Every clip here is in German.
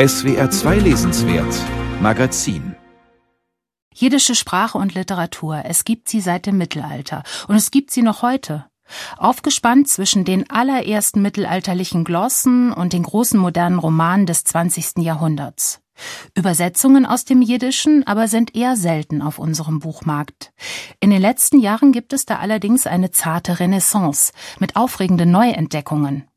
SWR 2 Lesenswert Magazin Jiddische Sprache und Literatur, es gibt sie seit dem Mittelalter und es gibt sie noch heute. Aufgespannt zwischen den allerersten mittelalterlichen Glossen und den großen modernen Romanen des 20. Jahrhunderts. Übersetzungen aus dem Jiddischen aber sind eher selten auf unserem Buchmarkt. In den letzten Jahren gibt es da allerdings eine zarte Renaissance mit aufregenden Neuentdeckungen.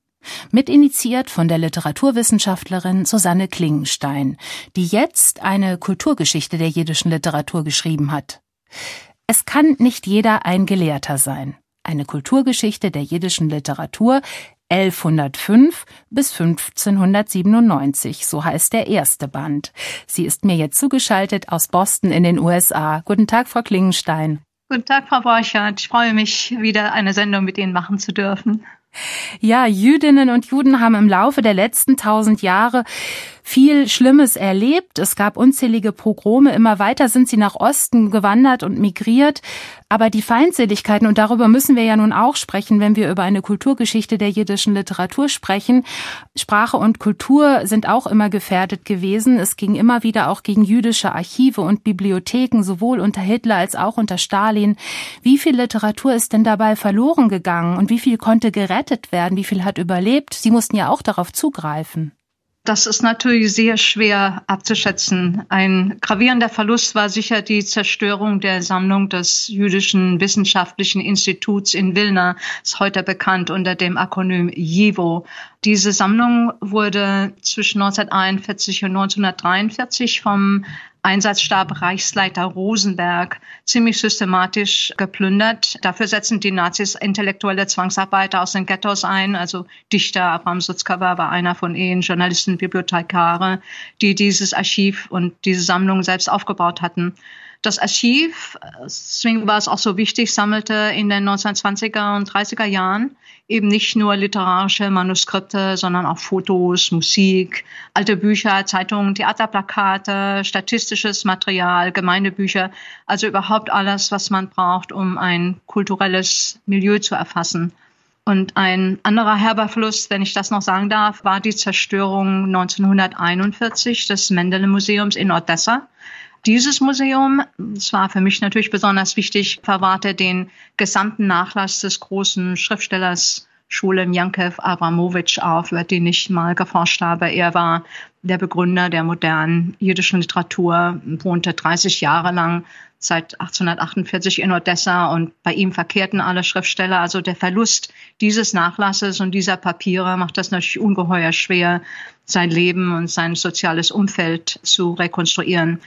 Mitinitiiert von der Literaturwissenschaftlerin Susanne Klingenstein, die jetzt eine Kulturgeschichte der jiddischen Literatur geschrieben hat. Es kann nicht jeder ein Gelehrter sein. Eine Kulturgeschichte der jiddischen Literatur 1105 bis 1597, so heißt der erste Band. Sie ist mir jetzt zugeschaltet aus Boston in den USA. Guten Tag, Frau Klingenstein. Guten Tag, Frau Borchert. Ich freue mich, wieder eine Sendung mit Ihnen machen zu dürfen. Ja, Jüdinnen und Juden haben im Laufe der letzten tausend Jahre viel Schlimmes erlebt. Es gab unzählige Pogrome. Immer weiter sind sie nach Osten gewandert und migriert. Aber die Feindseligkeiten, und darüber müssen wir ja nun auch sprechen, wenn wir über eine Kulturgeschichte der jiddischen Literatur sprechen. Sprache und Kultur sind auch immer gefährdet gewesen. Es ging immer wieder auch gegen jüdische Archive und Bibliotheken, sowohl unter Hitler als auch unter Stalin. Wie viel Literatur ist denn dabei verloren gegangen und wie viel konnte gerettet werden? Wie viel hat überlebt? Sie mussten ja auch darauf zugreifen. Das ist natürlich sehr schwer abzuschätzen. Ein gravierender Verlust war sicher die Zerstörung der Sammlung des Jüdischen Wissenschaftlichen Instituts in Wilna, ist heute bekannt unter dem Akronym JIVO. Diese Sammlung wurde zwischen 1941 und 1943 vom Einsatzstab Reichsleiter Rosenberg ziemlich systematisch geplündert. Dafür setzen die Nazis intellektuelle Zwangsarbeiter aus den Ghettos ein. Also Dichter Abraham Sutzkever war einer von ihnen, Journalisten, Bibliothekare, die dieses Archiv und diese Sammlung selbst aufgebaut hatten. Das Archiv, deswegen war es auch so wichtig, sammelte in den 1920er und 30er Jahren eben nicht nur literarische Manuskripte, sondern auch Fotos, Musik, alte Bücher, Zeitungen, Theaterplakate, statistisches Material, Gemeindebücher, also überhaupt alles, was man braucht, um ein kulturelles Milieu zu erfassen. Und ein anderer herber Verlust, wenn ich das noch sagen darf, war die Zerstörung 1941 des Mendele Museums in Odessa. Dieses Museum, das war für mich natürlich besonders wichtig, verwahrte den gesamten Nachlass des großen Schriftstellers Schulem Jankev Abramowitsch auf, über den ich mal geforscht habe. Er war der Begründer der modernen jüdischen Literatur, wohnte 30 Jahre lang seit 1848 in Odessa und bei ihm verkehrten alle Schriftsteller. Also der Verlust dieses Nachlasses und dieser Papiere macht das natürlich ungeheuer schwer, sein Leben und sein soziales Umfeld zu rekonstruieren.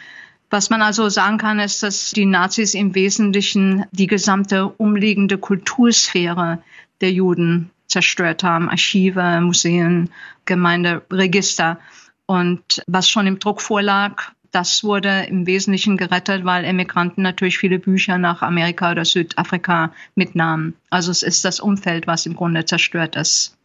Was man also sagen kann, ist, dass die Nazis im Wesentlichen die gesamte umliegende Kultursphäre der Juden zerstört haben. Archive, Museen, Gemeinderegister. Und was schon im Druck vorlag, das wurde im Wesentlichen gerettet, weil Emigranten natürlich viele Bücher nach Amerika oder Südafrika mitnahmen. Also es ist das Umfeld, was im Grunde zerstört ist.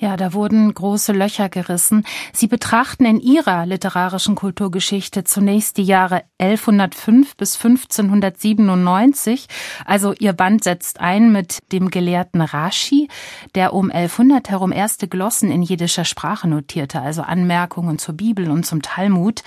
Ja, da wurden große Löcher gerissen. Sie betrachten in Ihrer literarischen Kulturgeschichte zunächst die Jahre 1105 bis 1597. Also Ihr Band setzt ein mit dem Gelehrten Rashi, der um 1100 herum erste Glossen in jiddischer Sprache notierte, also Anmerkungen zur Bibel und zum Talmud.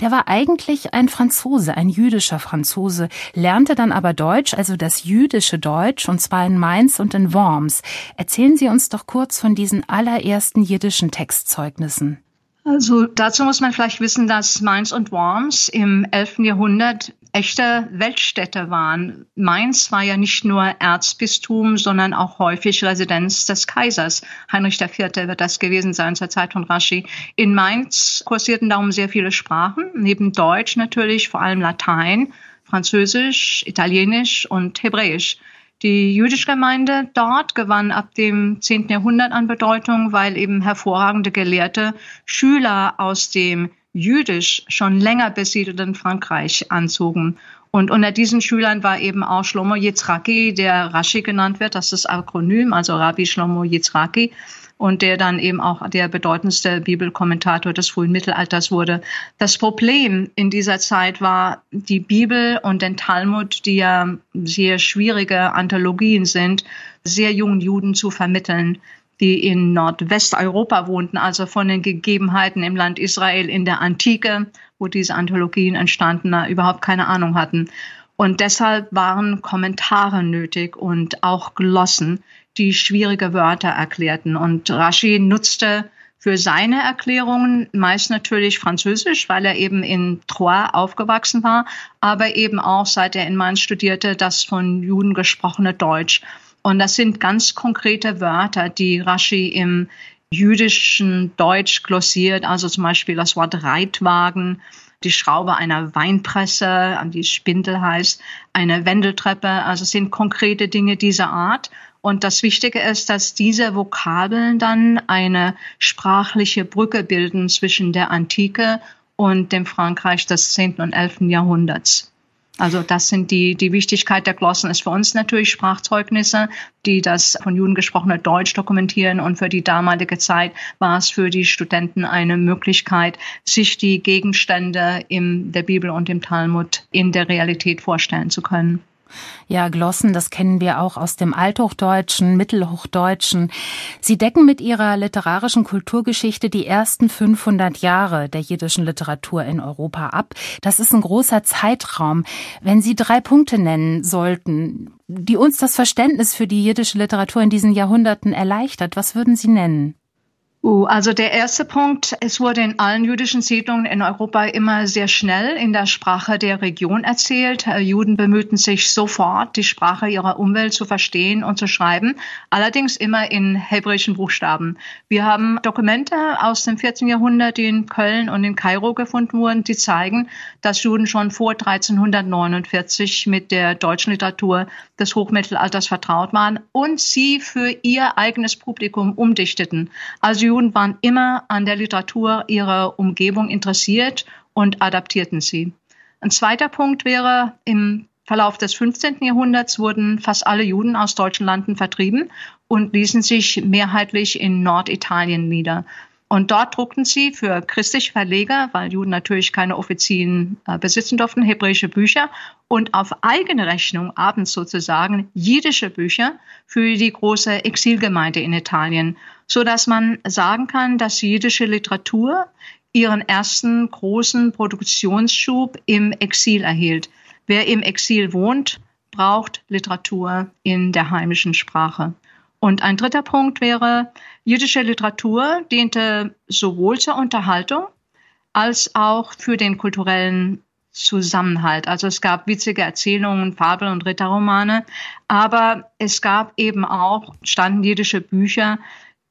Der war eigentlich ein Franzose, ein jüdischer Franzose, lernte dann aber Deutsch, also das jüdische Deutsch, und zwar in Mainz und in Worms. Erzählen Sie uns doch kurz von diesen allerersten jiddischen Textzeugnissen. Also dazu muss man vielleicht wissen, dass Mainz und Worms im 11. Jahrhundert echte Weltstädte waren. Mainz war ja nicht nur Erzbistum, sondern auch häufig Residenz des Kaisers. Heinrich IV. wird das gewesen sein zur Zeit von Rashi. In Mainz kursierten darum sehr viele Sprachen, neben Deutsch natürlich vor allem Latein, Französisch, Italienisch und Hebräisch. Die jüdische Gemeinde dort gewann ab dem 10. Jahrhundert an Bedeutung, weil eben hervorragende Gelehrte Schüler aus dem jüdisch schon länger besiedelten Frankreich anzogen. Und unter diesen Schülern war eben auch Shlomo Yitzhaki, der Rashi genannt wird, das ist Akronym, also Rabbi Shlomo Yitzhaki und der dann eben auch der bedeutendste Bibelkommentator des frühen Mittelalters wurde. Das Problem in dieser Zeit war die Bibel und den Talmud, die ja sehr schwierige Anthologien sind, sehr jungen Juden zu vermitteln. Die in Nordwesteuropa wohnten, also von den Gegebenheiten im Land Israel in der Antike, wo diese Anthologien entstanden, überhaupt keine Ahnung hatten. Und deshalb waren Kommentare nötig und auch Glossen, die schwierige Wörter erklärten. Und Rashi nutzte für seine Erklärungen meist natürlich Französisch, weil er eben in Troyes aufgewachsen war, aber eben auch, seit er in Mainz studierte, das von Juden gesprochene Deutsch. Und das sind ganz konkrete Wörter, die Rashi im jüdischen Deutsch glossiert, also zum Beispiel das Wort Reitwagen, die Schraube einer Weinpresse, die Spindel heißt, eine Wendeltreppe. Also es sind konkrete Dinge dieser Art. Und das Wichtige ist, dass diese Vokabeln dann eine sprachliche Brücke bilden zwischen der Antike und dem Frankreich des 10. und 11. Jahrhunderts. Also das sind die, die Wichtigkeit der Glossen ist für uns natürlich Sprachzeugnisse, die das von Juden gesprochene Deutsch dokumentieren und für die damalige Zeit war es für die Studenten eine Möglichkeit, sich die Gegenstände in der Bibel und im Talmud in der Realität vorstellen zu können. Ja, Glossen, das kennen wir auch aus dem Althochdeutschen, Mittelhochdeutschen. Sie decken mit ihrer literarischen Kulturgeschichte die ersten 500 Jahre der jiddischen Literatur in Europa ab. Das ist ein großer Zeitraum. Wenn Sie drei Punkte nennen sollten, die uns das Verständnis für die jiddische Literatur in diesen Jahrhunderten erleichtert, was würden Sie nennen? Uh, also der erste Punkt, es wurde in allen jüdischen Siedlungen in Europa immer sehr schnell in der Sprache der Region erzählt. Äh, Juden bemühten sich sofort, die Sprache ihrer Umwelt zu verstehen und zu schreiben, allerdings immer in hebräischen Buchstaben. Wir haben Dokumente aus dem 14. Jahrhundert, die in Köln und in Kairo gefunden wurden, die zeigen, dass Juden schon vor 1349 mit der deutschen Literatur des Hochmittelalters vertraut waren und sie für ihr eigenes Publikum umdichteten. Also Juden waren immer an der Literatur ihrer Umgebung interessiert und adaptierten sie. Ein zweiter Punkt wäre, im Verlauf des 15. Jahrhunderts wurden fast alle Juden aus deutschen Landen vertrieben und ließen sich mehrheitlich in Norditalien nieder. Und dort druckten sie für christliche Verleger, weil Juden natürlich keine Offizien äh, besitzen durften, hebräische Bücher und auf eigene Rechnung abends sozusagen jiddische Bücher für die große Exilgemeinde in Italien so dass man sagen kann, dass jüdische Literatur ihren ersten großen Produktionsschub im Exil erhielt. Wer im Exil wohnt, braucht Literatur in der heimischen Sprache. Und ein dritter Punkt wäre, jüdische Literatur diente sowohl zur Unterhaltung als auch für den kulturellen Zusammenhalt. Also es gab witzige Erzählungen, Fabel- und Ritterromane, aber es gab eben auch standjüdische Bücher,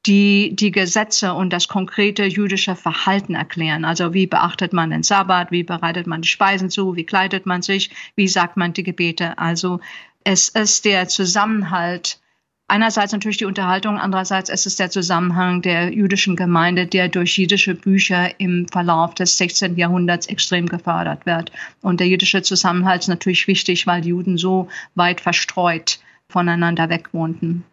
die die Gesetze und das konkrete jüdische Verhalten erklären. Also wie beachtet man den Sabbat, wie bereitet man die Speisen zu, wie kleidet man sich, wie sagt man die Gebete. Also es ist der Zusammenhalt, einerseits natürlich die Unterhaltung, andererseits ist es der Zusammenhang der jüdischen Gemeinde, der durch jüdische Bücher im Verlauf des 16. Jahrhunderts extrem gefördert wird. Und der jüdische Zusammenhalt ist natürlich wichtig, weil Juden so weit verstreut voneinander weg wohnten.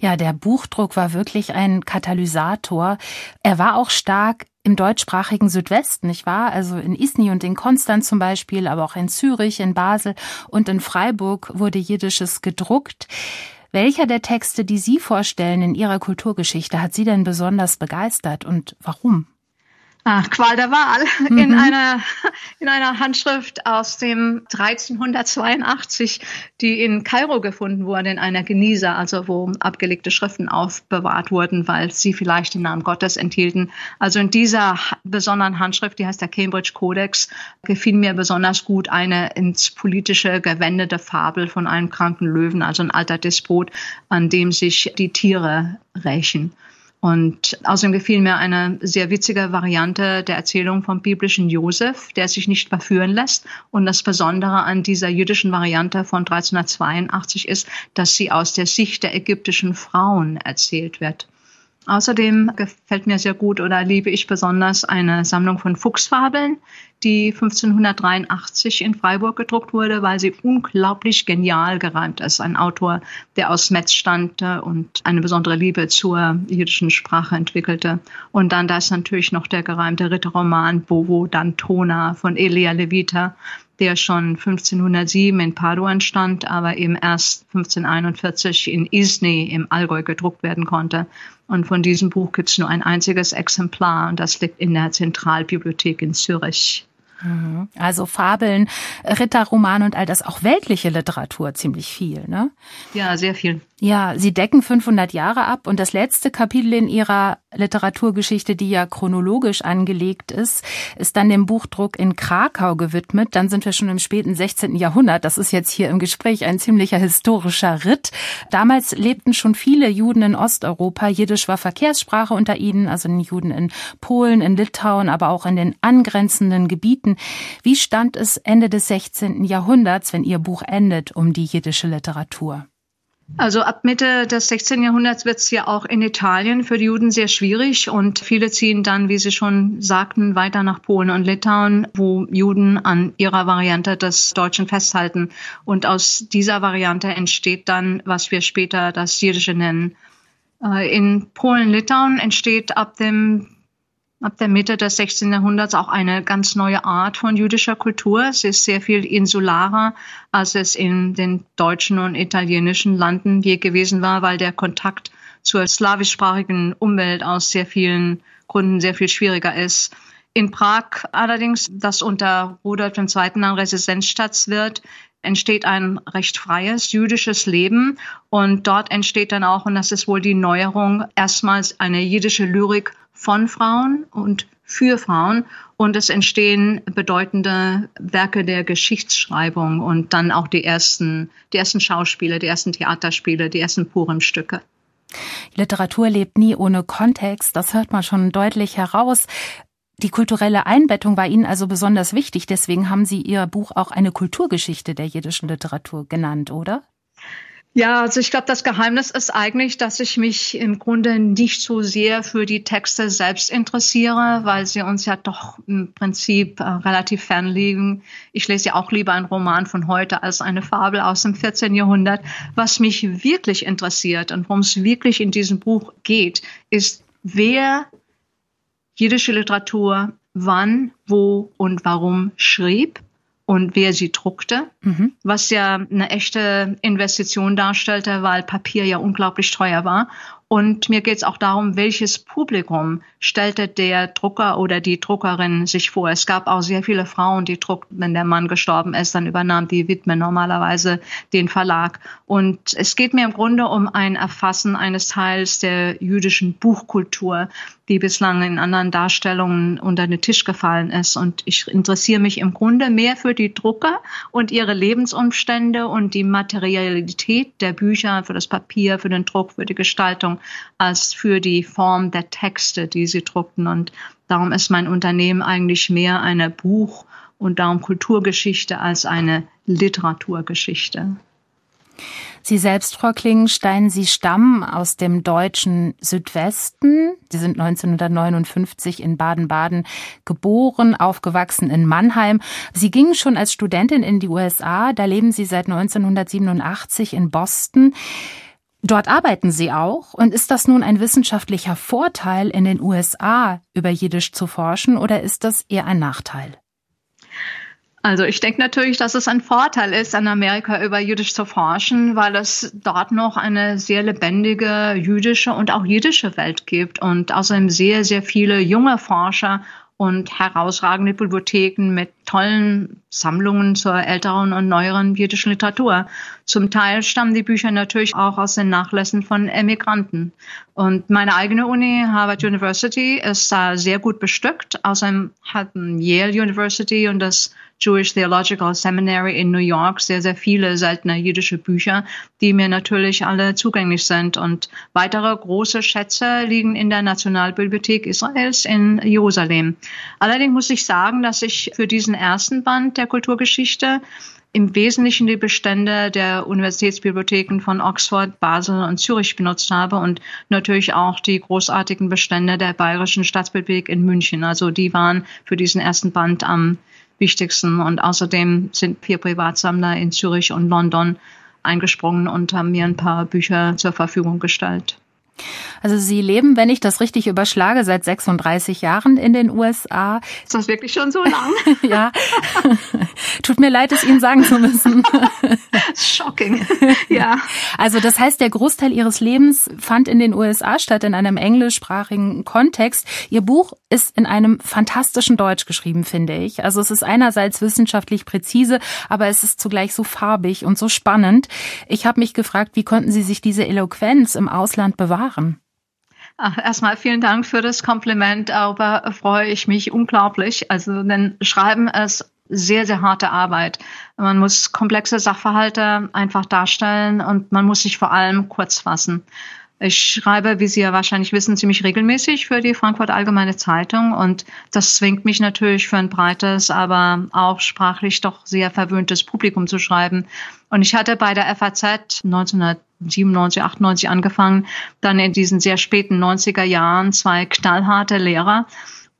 Ja, der Buchdruck war wirklich ein Katalysator. Er war auch stark im deutschsprachigen Südwesten, nicht wahr? Also in Isny und in Konstanz zum Beispiel, aber auch in Zürich, in Basel und in Freiburg wurde Jiddisches gedruckt. Welcher der Texte, die Sie vorstellen in Ihrer Kulturgeschichte, hat Sie denn besonders begeistert und warum? Ah, Qual der Wahl mhm. in einer in einer Handschrift aus dem 1382, die in Kairo gefunden wurde, in einer Genießer, also wo abgelegte Schriften aufbewahrt wurden, weil sie vielleicht den Namen Gottes enthielten. Also in dieser besonderen Handschrift, die heißt der Cambridge Codex, gefiel mir besonders gut eine ins politische gewendete Fabel von einem kranken Löwen, also ein alter Despot, an dem sich die Tiere rächen. Und außerdem gefiel mir eine sehr witzige Variante der Erzählung vom biblischen Josef, der sich nicht verführen lässt. Und das Besondere an dieser jüdischen Variante von 1382 ist, dass sie aus der Sicht der ägyptischen Frauen erzählt wird. Außerdem gefällt mir sehr gut oder liebe ich besonders eine Sammlung von Fuchsfabeln, die 1583 in Freiburg gedruckt wurde, weil sie unglaublich genial gereimt ist. Ein Autor, der aus Metz stammte und eine besondere Liebe zur jüdischen Sprache entwickelte. Und dann da ist natürlich noch der gereimte Ritterroman Bovo Dantona von Elia Levita, der schon 1507 in Padua entstand, aber eben erst 1541 in Isny im Allgäu gedruckt werden konnte. Und von diesem Buch gibt es nur ein einziges Exemplar und das liegt in der Zentralbibliothek in Zürich. Mhm. Also Fabeln, Ritterroman und all das, auch weltliche Literatur ziemlich viel, ne? Ja, sehr viel. Ja, Sie decken 500 Jahre ab und das letzte Kapitel in Ihrer Literaturgeschichte, die ja chronologisch angelegt ist, ist dann dem Buchdruck in Krakau gewidmet. Dann sind wir schon im späten 16. Jahrhundert. Das ist jetzt hier im Gespräch ein ziemlicher historischer Ritt. Damals lebten schon viele Juden in Osteuropa. Jiddisch war Verkehrssprache unter ihnen, also den Juden in Polen, in Litauen, aber auch in den angrenzenden Gebieten. Wie stand es Ende des 16. Jahrhunderts, wenn Ihr Buch endet, um die jiddische Literatur? Also ab Mitte des 16. Jahrhunderts wird es ja auch in Italien für die Juden sehr schwierig und viele ziehen dann, wie Sie schon sagten, weiter nach Polen und Litauen, wo Juden an ihrer Variante des Deutschen festhalten. Und aus dieser Variante entsteht dann, was wir später das Jiddische nennen. Äh, in Polen-Litauen entsteht ab dem ab der Mitte des 16. Jahrhunderts auch eine ganz neue Art von jüdischer Kultur. Es ist sehr viel insularer, als es in den deutschen und italienischen Landen je gewesen war, weil der Kontakt zur slawischsprachigen Umwelt aus sehr vielen Gründen sehr viel schwieriger ist. In Prag allerdings, das unter Rudolf II. ein Residenzstadt wird, entsteht ein recht freies jüdisches Leben und dort entsteht dann auch, und das ist wohl die Neuerung, erstmals eine jüdische Lyrik von Frauen und für Frauen und es entstehen bedeutende Werke der Geschichtsschreibung und dann auch die ersten, die ersten Schauspiele, die ersten Theaterspiele, die ersten Purimstücke. Literatur lebt nie ohne Kontext, das hört man schon deutlich heraus. Die kulturelle Einbettung war Ihnen also besonders wichtig, deswegen haben Sie Ihr Buch auch eine Kulturgeschichte der jiddischen Literatur genannt, oder? Ja, also ich glaube, das Geheimnis ist eigentlich, dass ich mich im Grunde nicht so sehr für die Texte selbst interessiere, weil sie uns ja doch im Prinzip äh, relativ fern liegen. Ich lese ja auch lieber einen Roman von heute als eine Fabel aus dem 14. Jahrhundert. Was mich wirklich interessiert und worum es wirklich in diesem Buch geht, ist, wer jiddische Literatur wann, wo und warum schrieb und wer sie druckte, mhm. was ja eine echte Investition darstellte, weil Papier ja unglaublich teuer war. Und mir geht es auch darum, welches Publikum stellte der Drucker oder die Druckerin sich vor. Es gab auch sehr viele Frauen, die druckten, wenn der Mann gestorben ist, dann übernahm die Witwe normalerweise den Verlag. Und es geht mir im Grunde um ein Erfassen eines Teils der jüdischen Buchkultur, die bislang in anderen Darstellungen unter den Tisch gefallen ist. Und ich interessiere mich im Grunde mehr für die Drucker und ihre Lebensumstände und die Materialität der Bücher, für das Papier, für den Druck, für die Gestaltung, als für die Form der Texte, die sie druckten. Und darum ist mein Unternehmen eigentlich mehr eine Buch- und darum Kulturgeschichte als eine Literaturgeschichte. Sie selbst, Frau Klingenstein, Sie stammen aus dem deutschen Südwesten. Sie sind 1959 in Baden-Baden geboren, aufgewachsen in Mannheim. Sie gingen schon als Studentin in die USA. Da leben Sie seit 1987 in Boston. Dort arbeiten Sie auch. Und ist das nun ein wissenschaftlicher Vorteil, in den USA über Jiddisch zu forschen, oder ist das eher ein Nachteil? Also ich denke natürlich, dass es ein Vorteil ist, in Amerika über Jüdisch zu forschen, weil es dort noch eine sehr lebendige jüdische und auch jiddische Welt gibt und außerdem sehr, sehr viele junge Forscher und herausragende Bibliotheken mit tollen Sammlungen zur älteren und neueren jiddischen Literatur. Zum Teil stammen die Bücher natürlich auch aus den Nachlässen von Emigranten. Und meine eigene Uni, Harvard University, ist da sehr gut bestückt. Außerdem hatten Yale University und das Jewish Theological Seminary in New York sehr, sehr viele seltene jüdische Bücher, die mir natürlich alle zugänglich sind. Und weitere große Schätze liegen in der Nationalbibliothek Israels in Jerusalem. Allerdings muss ich sagen, dass ich für diesen ersten Band der Kulturgeschichte im Wesentlichen die Bestände der Universitätsbibliotheken von Oxford, Basel und Zürich benutzt habe und natürlich auch die großartigen Bestände der Bayerischen Staatsbibliothek in München. Also die waren für diesen ersten Band am wichtigsten. Und außerdem sind vier Privatsammler in Zürich und London eingesprungen und haben mir ein paar Bücher zur Verfügung gestellt. Also Sie leben, wenn ich das richtig überschlage, seit 36 Jahren in den USA. Ist das wirklich schon so lang? ja. Tut mir leid, es Ihnen sagen zu müssen. Shocking. Ja. Also das heißt, der Großteil Ihres Lebens fand in den USA statt, in einem englischsprachigen Kontext. Ihr Buch ist in einem fantastischen Deutsch geschrieben, finde ich. Also es ist einerseits wissenschaftlich präzise, aber es ist zugleich so farbig und so spannend. Ich habe mich gefragt, wie konnten Sie sich diese Eloquenz im Ausland bewahren? Ach, erstmal vielen Dank für das Kompliment, aber freue ich mich unglaublich. Also, denn Schreiben ist sehr, sehr harte Arbeit. Man muss komplexe Sachverhalte einfach darstellen und man muss sich vor allem kurz fassen. Ich schreibe, wie Sie ja wahrscheinlich wissen, ziemlich regelmäßig für die Frankfurt Allgemeine Zeitung und das zwingt mich natürlich für ein breites, aber auch sprachlich doch sehr verwöhntes Publikum zu schreiben. Und ich hatte bei der FAZ 1997, 98 angefangen, dann in diesen sehr späten 90er Jahren zwei knallharte Lehrer,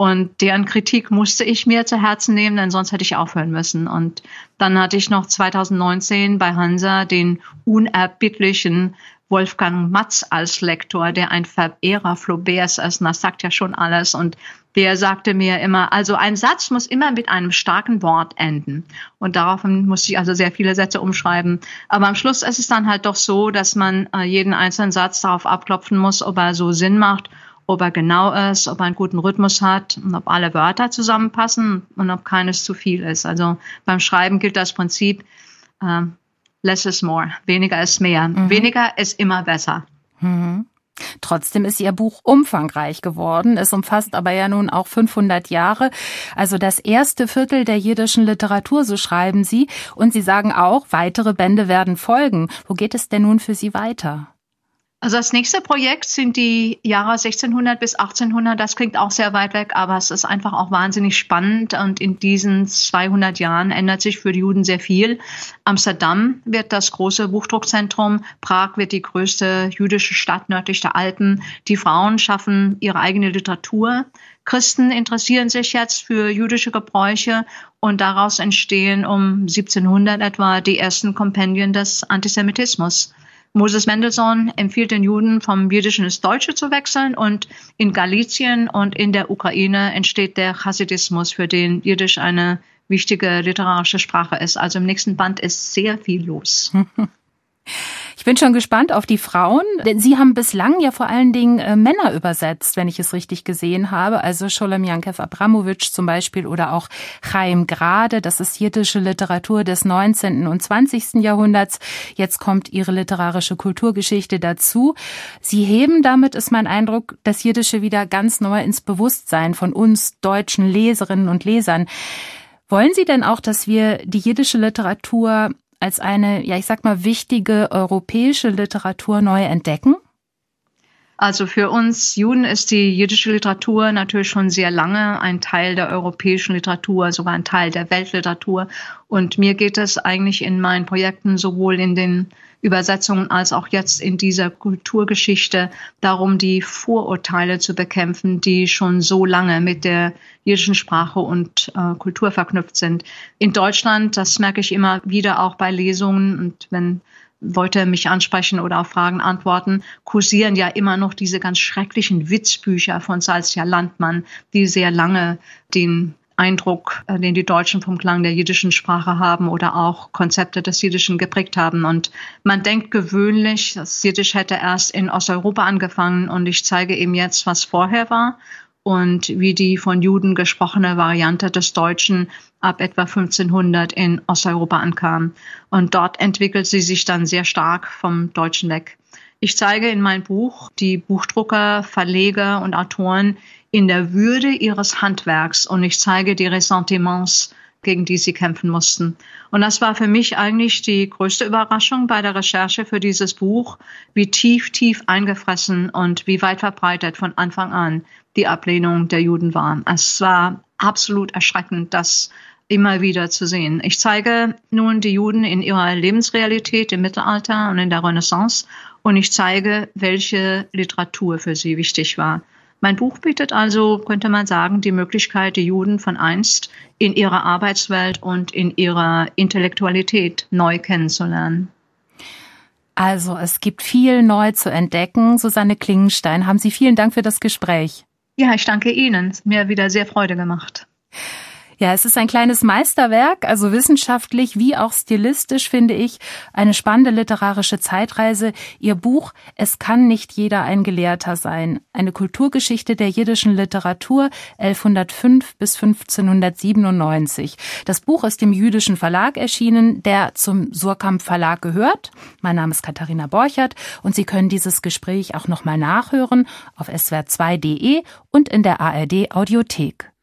und deren Kritik musste ich mir zu Herzen nehmen, denn sonst hätte ich aufhören müssen. Und dann hatte ich noch 2019 bei Hansa den unerbittlichen Wolfgang Matz als Lektor, der ein Verehrer Flauberts ist. Und das sagt ja schon alles. Und der sagte mir immer, also ein Satz muss immer mit einem starken Wort enden. Und daraufhin musste ich also sehr viele Sätze umschreiben. Aber am Schluss ist es dann halt doch so, dass man äh, jeden einzelnen Satz darauf abklopfen muss, ob er so Sinn macht ob er genau ist, ob er einen guten Rhythmus hat und ob alle Wörter zusammenpassen und ob keines zu viel ist. Also beim Schreiben gilt das Prinzip, äh, less is more, weniger ist mehr. Mhm. Weniger ist immer besser. Mhm. Trotzdem ist Ihr Buch umfangreich geworden. Es umfasst aber ja nun auch 500 Jahre, also das erste Viertel der jiddischen Literatur, so schreiben Sie. Und Sie sagen auch, weitere Bände werden folgen. Wo geht es denn nun für Sie weiter? Also das nächste Projekt sind die Jahre 1600 bis 1800. Das klingt auch sehr weit weg, aber es ist einfach auch wahnsinnig spannend. Und in diesen 200 Jahren ändert sich für die Juden sehr viel. Amsterdam wird das große Buchdruckzentrum. Prag wird die größte jüdische Stadt nördlich der Alpen. Die Frauen schaffen ihre eigene Literatur. Christen interessieren sich jetzt für jüdische Gebräuche und daraus entstehen um 1700 etwa die ersten Kompendien des Antisemitismus. Moses Mendelssohn empfiehlt den Juden vom Jüdischen ins Deutsche zu wechseln und in Galizien und in der Ukraine entsteht der Hasidismus, für den Jiddisch eine wichtige literarische Sprache ist. Also im nächsten Band ist sehr viel los. Ich bin schon gespannt auf die Frauen, denn Sie haben bislang ja vor allen Dingen äh, Männer übersetzt, wenn ich es richtig gesehen habe. Also Sholem Yankev Abramowitsch zum Beispiel oder auch Chaim Grade. Das ist jiddische Literatur des 19. und 20. Jahrhunderts. Jetzt kommt Ihre literarische Kulturgeschichte dazu. Sie heben damit, ist mein Eindruck, das Jiddische wieder ganz neu ins Bewusstsein von uns deutschen Leserinnen und Lesern. Wollen Sie denn auch, dass wir die jiddische Literatur als eine, ja, ich sag mal, wichtige europäische Literatur neu entdecken? Also für uns Juden ist die jüdische Literatur natürlich schon sehr lange ein Teil der europäischen Literatur, sogar ein Teil der Weltliteratur. Und mir geht es eigentlich in meinen Projekten sowohl in den Übersetzungen als auch jetzt in dieser Kulturgeschichte darum, die Vorurteile zu bekämpfen, die schon so lange mit der jüdischen Sprache und äh, Kultur verknüpft sind. In Deutschland, das merke ich immer wieder auch bei Lesungen und wenn Leute mich ansprechen oder auf Fragen antworten, kursieren ja immer noch diese ganz schrecklichen Witzbücher von Salzia Landmann, die sehr lange den Eindruck, äh, den die Deutschen vom Klang der jiddischen Sprache haben oder auch Konzepte des Jiddischen geprägt haben. Und man denkt gewöhnlich, das Jiddisch hätte erst in Osteuropa angefangen und ich zeige eben jetzt, was vorher war und wie die von Juden gesprochene Variante des Deutschen ab etwa 1500 in Osteuropa ankam. Und dort entwickelt sie sich dann sehr stark vom Deutschen weg. Ich zeige in meinem Buch die Buchdrucker, Verleger und Autoren, in der Würde ihres Handwerks und ich zeige die Ressentiments, gegen die sie kämpfen mussten. Und das war für mich eigentlich die größte Überraschung bei der Recherche für dieses Buch, wie tief, tief eingefressen und wie weit verbreitet von Anfang an die Ablehnung der Juden war. Es war absolut erschreckend, dass immer wieder zu sehen. Ich zeige nun die Juden in ihrer Lebensrealität im Mittelalter und in der Renaissance und ich zeige, welche Literatur für sie wichtig war. Mein Buch bietet also, könnte man sagen, die Möglichkeit, die Juden von einst in ihrer Arbeitswelt und in ihrer Intellektualität neu kennenzulernen. Also, es gibt viel neu zu entdecken. Susanne Klingenstein, haben Sie vielen Dank für das Gespräch. Ja, ich danke Ihnen. Mir wieder sehr Freude gemacht. Ja, es ist ein kleines Meisterwerk, also wissenschaftlich wie auch stilistisch finde ich eine spannende literarische Zeitreise. Ihr Buch Es kann nicht jeder ein Gelehrter sein. Eine Kulturgeschichte der jiddischen Literatur 1105 bis 1597. Das Buch ist im jüdischen Verlag erschienen, der zum Surkamp Verlag gehört. Mein Name ist Katharina Borchert und Sie können dieses Gespräch auch nochmal nachhören auf swr2.de und in der ARD Audiothek.